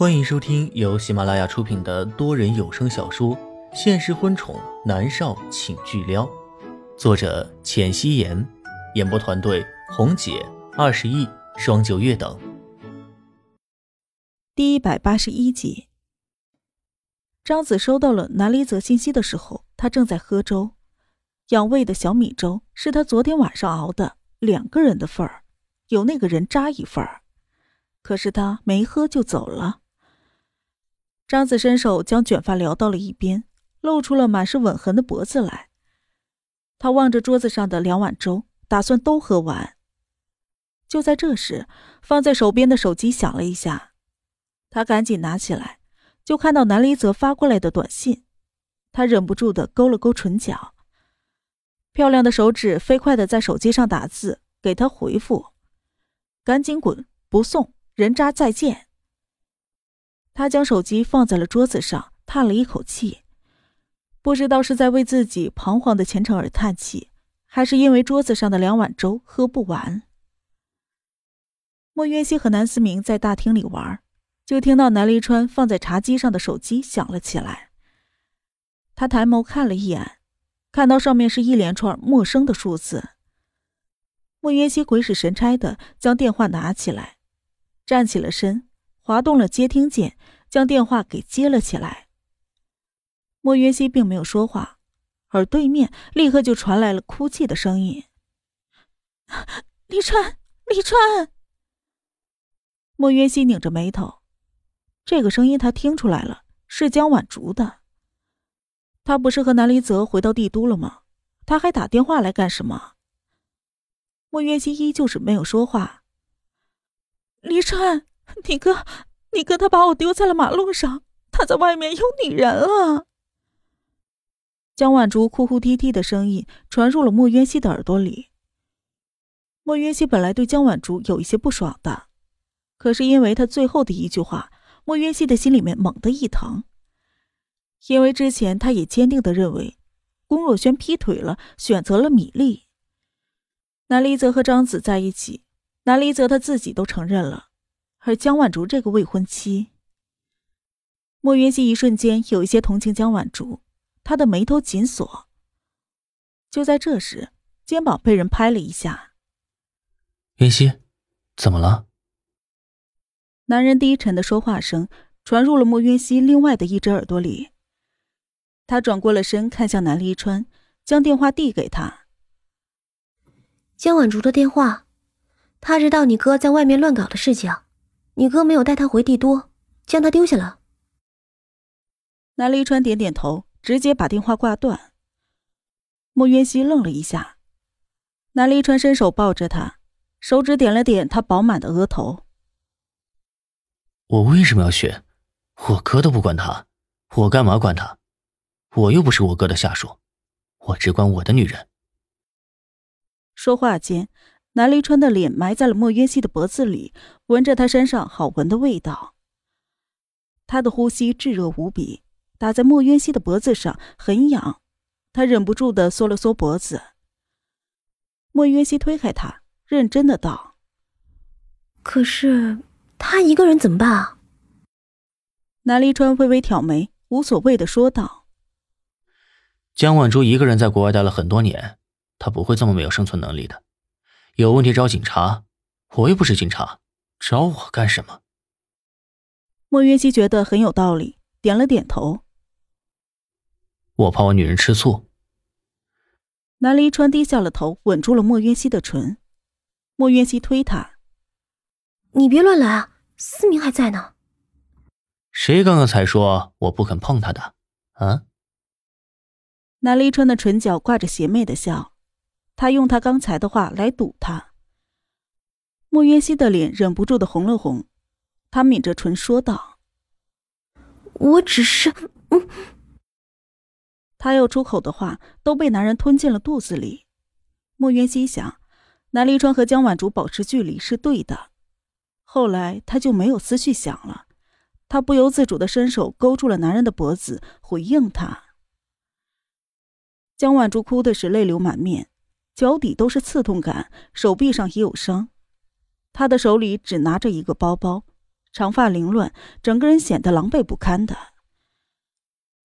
欢迎收听由喜马拉雅出品的多人有声小说《现实婚宠男少请巨撩》，作者：浅汐颜，演播团队：红姐、二十亿、双九月等。第一百八十一集，张子收到了南离泽信息的时候，他正在喝粥，养胃的小米粥是他昨天晚上熬的，两个人的份儿，有那个人渣一份儿。可是他没喝就走了。张子伸手将卷发撩到了一边，露出了满是吻痕的脖子来。他望着桌子上的两碗粥，打算都喝完。就在这时，放在手边的手机响了一下，他赶紧拿起来，就看到南离泽发过来的短信。他忍不住的勾了勾唇角，漂亮的手指飞快的在手机上打字，给他回复：“赶紧滚，不送。”人渣再见。他将手机放在了桌子上，叹了一口气，不知道是在为自己彷徨的前程而叹气，还是因为桌子上的两碗粥喝不完。莫渊熙和南思明在大厅里玩，就听到南离川放在茶几上的手机响了起来。他抬眸看了一眼，看到上面是一连串陌生的数字。莫渊熙鬼使神差的将电话拿起来。站起了身，滑动了接听键，将电话给接了起来。莫云熙并没有说话，而对面立刻就传来了哭泣的声音：“李川，李川。”莫云熙拧着眉头，这个声音他听出来了，是江晚竹的。他不是和南离泽回到帝都了吗？他还打电话来干什么？莫云熙依旧是没有说话。李川，你哥，你哥他把我丢在了马路上，他在外面有女人了。江晚竹哭哭啼啼的声音传入了莫渊熙的耳朵里。莫渊熙本来对江晚竹有一些不爽的，可是因为他最后的一句话，莫渊熙的心里面猛地一疼，因为之前他也坚定的认为，龚若轩劈腿了，选择了米粒。南离泽和张子在一起。南离泽他自己都承认了，而江晚竹这个未婚妻，莫云溪一瞬间有一些同情江晚竹，她的眉头紧锁。就在这时，肩膀被人拍了一下。云溪，怎么了？男人低沉的说话声传入了莫云溪另外的一只耳朵里。他转过了身，看向南离川，将电话递给他。江晚竹的电话。他知道你哥在外面乱搞的事情，你哥没有带他回帝都，将他丢下了。南离川点点头，直接把电话挂断。莫渊熙愣了一下，南离川伸手抱着他，手指点了点他饱满的额头。我为什么要学？我哥都不管他，我干嘛管他？我又不是我哥的下属，我只管我的女人。说话间。南离川的脸埋在了莫渊熙的脖子里，闻着他身上好闻的味道。他的呼吸炙热无比，打在莫渊熙的脖子上很痒，他忍不住的缩了缩脖子。莫渊熙推开他，认真的道：“可是他一个人怎么办啊？”南离川微微挑眉，无所谓的说道：“江晚珠一个人在国外待了很多年，她不会这么没有生存能力的。”有问题找警察，我又不是警察，找我干什么？莫云熙觉得很有道理，点了点头。我怕我女人吃醋。南离川低下了头，吻住了莫云熙的唇。莫云熙推他：“你别乱来啊，思明还在呢。”谁刚刚才说我不肯碰他的？啊？南离川的唇角挂着邪魅的笑。他用他刚才的话来堵他。莫渊熙的脸忍不住的红了红，他抿着唇说道：“我只是……嗯。”他要出口的话都被男人吞进了肚子里。莫渊熙想，南离川和江晚竹保持距离是对的。后来他就没有思绪想了，他不由自主的伸手勾住了男人的脖子，回应他。江晚竹哭的是泪流满面。脚底都是刺痛感，手臂上也有伤。他的手里只拿着一个包包，长发凌乱，整个人显得狼狈不堪的。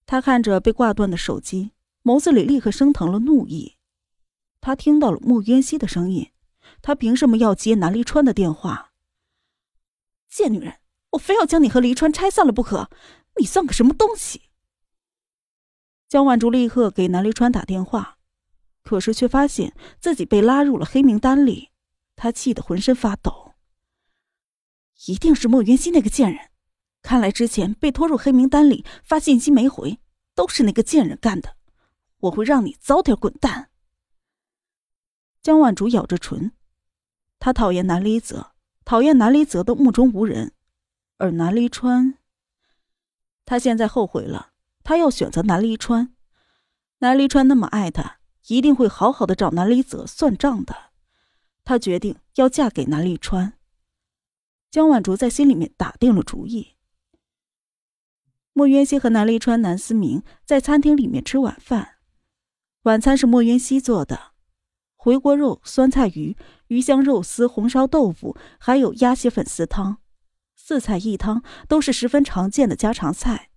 他看着被挂断的手机，眸子里立刻升腾了怒意。他听到了穆渊熙的声音，他凭什么要接南离川的电话？贱女人，我非要将你和离川拆散了不可！你算个什么东西？江晚竹立刻给南离川打电话，可是却发现自己被拉入了黑名单里，他气得浑身发抖。一定是莫云熙那个贱人，看来之前被拖入黑名单里发信息没回，都是那个贱人干的。我会让你早点滚蛋。江晚竹咬着唇，他讨厌南离泽，讨厌南离泽的目中无人，而南离川，他现在后悔了。他要选择南离川，南离川那么爱他，一定会好好的找南离泽算账的。他决定要嫁给南离川。江晚竹在心里面打定了主意。莫渊熙和南离川、南思明在餐厅里面吃晚饭，晚餐是莫渊熙做的，回锅肉、酸菜鱼、鱼香肉丝、红烧豆腐，还有鸭血粉丝汤，四菜一汤都是十分常见的家常菜。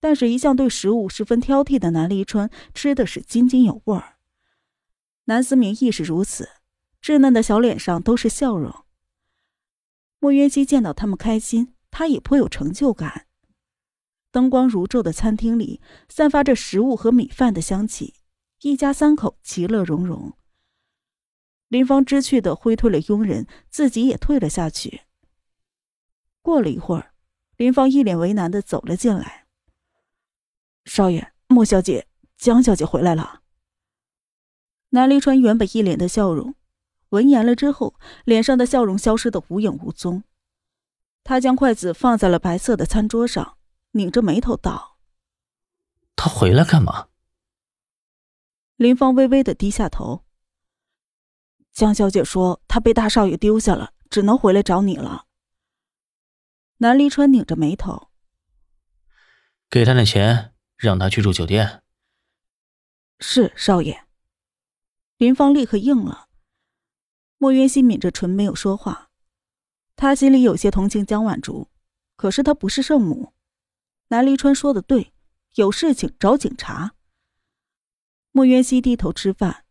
但是，一向对食物十分挑剔的南离川吃的是津津有味儿。南思明亦是如此，稚嫩的小脸上都是笑容。莫渊熙见到他们开心，他也颇有成就感。灯光如昼的餐厅里，散发着食物和米饭的香气，一家三口其乐融融。林芳知趣的挥退了佣人，自己也退了下去。过了一会儿，林芳一脸为难的走了进来。少爷，莫小姐，江小姐回来了。南离川原本一脸的笑容。闻言了之后，脸上的笑容消失的无影无踪。他将筷子放在了白色的餐桌上，拧着眉头道：“他回来干嘛？”林芳微微的低下头。江小姐说：“她被大少爷丢下了，只能回来找你了。”南离川拧着眉头：“给他点钱，让他去住酒店。”是少爷。林芳立刻应了。莫渊熙抿着唇，没有说话。他心里有些同情江晚竹，可是他不是圣母。南离川说的对，有事情找警察。莫渊熙低头吃饭，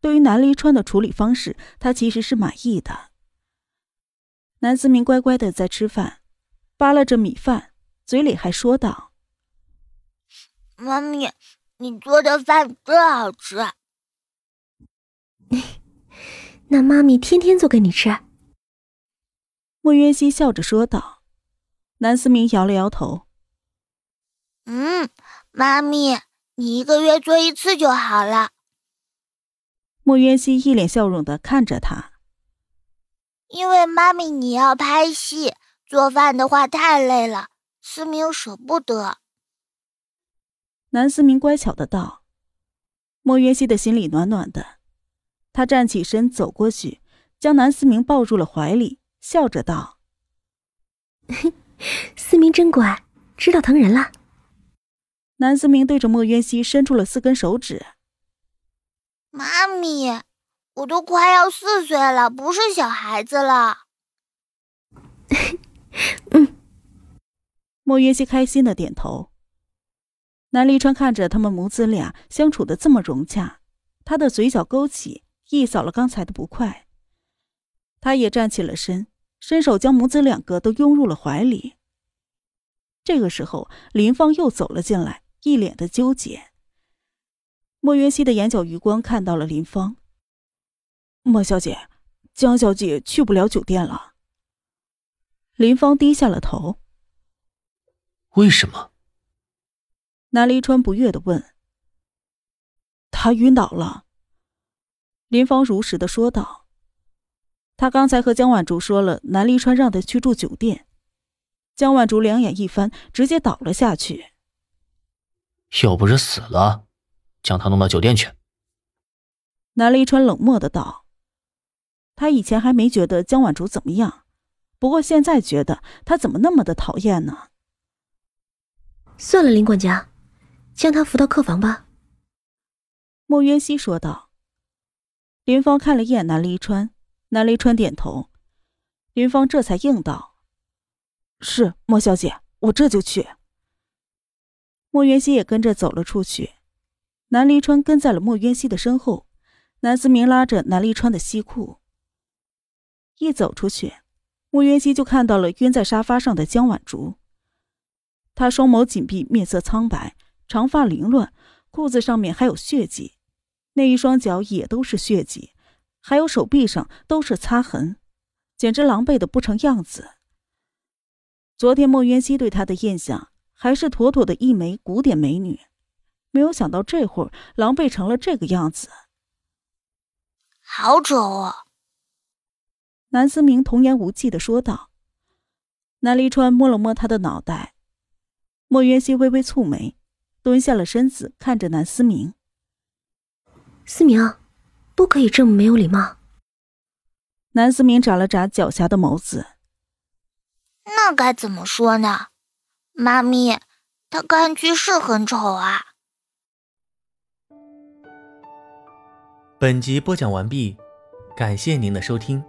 对于南离川的处理方式，他其实是满意的。南思明乖乖的在吃饭，扒拉着米饭，嘴里还说道：“妈咪，你做的饭真好吃。” 那妈咪天天做给你吃。莫渊熙笑着说道。南思明摇了摇头。嗯，妈咪，你一个月做一次就好了。莫渊熙一脸笑容的看着他。因为妈咪你要拍戏，做饭的话太累了，思明舍不得。南思明乖巧的道。莫渊熙的心里暖暖的。他站起身，走过去，将南思明抱入了怀里，笑着道：“ 思明真乖，知道疼人了。”南思明对着莫渊熙伸出了四根手指：“妈咪，我都快要四岁了，不是小孩子了。”嗯。莫渊熙开心的点头。南立川看着他们母子俩相处的这么融洽，他的嘴角勾起。一扫了刚才的不快，他也站起了身，伸手将母子两个都拥入了怀里。这个时候，林芳又走了进来，一脸的纠结。莫云熙的眼角余光看到了林芳。莫小姐，江小姐去不了酒店了。林芳低下了头。为什么？南离川不悦的问。他晕倒了。林芳如实的说道：“他刚才和江晚竹说了，南离川让他去住酒店。江晚竹两眼一翻，直接倒了下去。又不是死了，将他弄到酒店去。”南离川冷漠的道：“他以前还没觉得江晚竹怎么样，不过现在觉得他怎么那么的讨厌呢？”算了，林管家，将他扶到客房吧。”莫渊熙说道。林芳看了一眼南离川，南离川点头，林芳这才应道：“是莫小姐，我这就去。莫渊熙也跟着走了出去，南离川跟在了莫渊熙的身后。南思明拉着南离川的西裤，一走出去，莫渊熙就看到了晕在沙发上的江婉竹。她双眸紧闭，面色苍白，长发凌乱，裤子上面还有血迹，那一双脚也都是血迹，还有手臂上都是擦痕，简直狼狈的不成样子。昨天莫渊熙对她的印象还是妥妥的一枚古典美女，没有想到这会儿狼狈成了这个样子。好丑啊！南思明童言无忌的说道。南离川摸了摸他的脑袋，莫渊熙微微蹙眉，蹲下了身子，看着南思明。思明，不可以这么没有礼貌。南思明眨了眨狡黠的眸子。那该怎么说呢？妈咪，他看去是很丑啊。本集播讲完毕，感谢您的收听。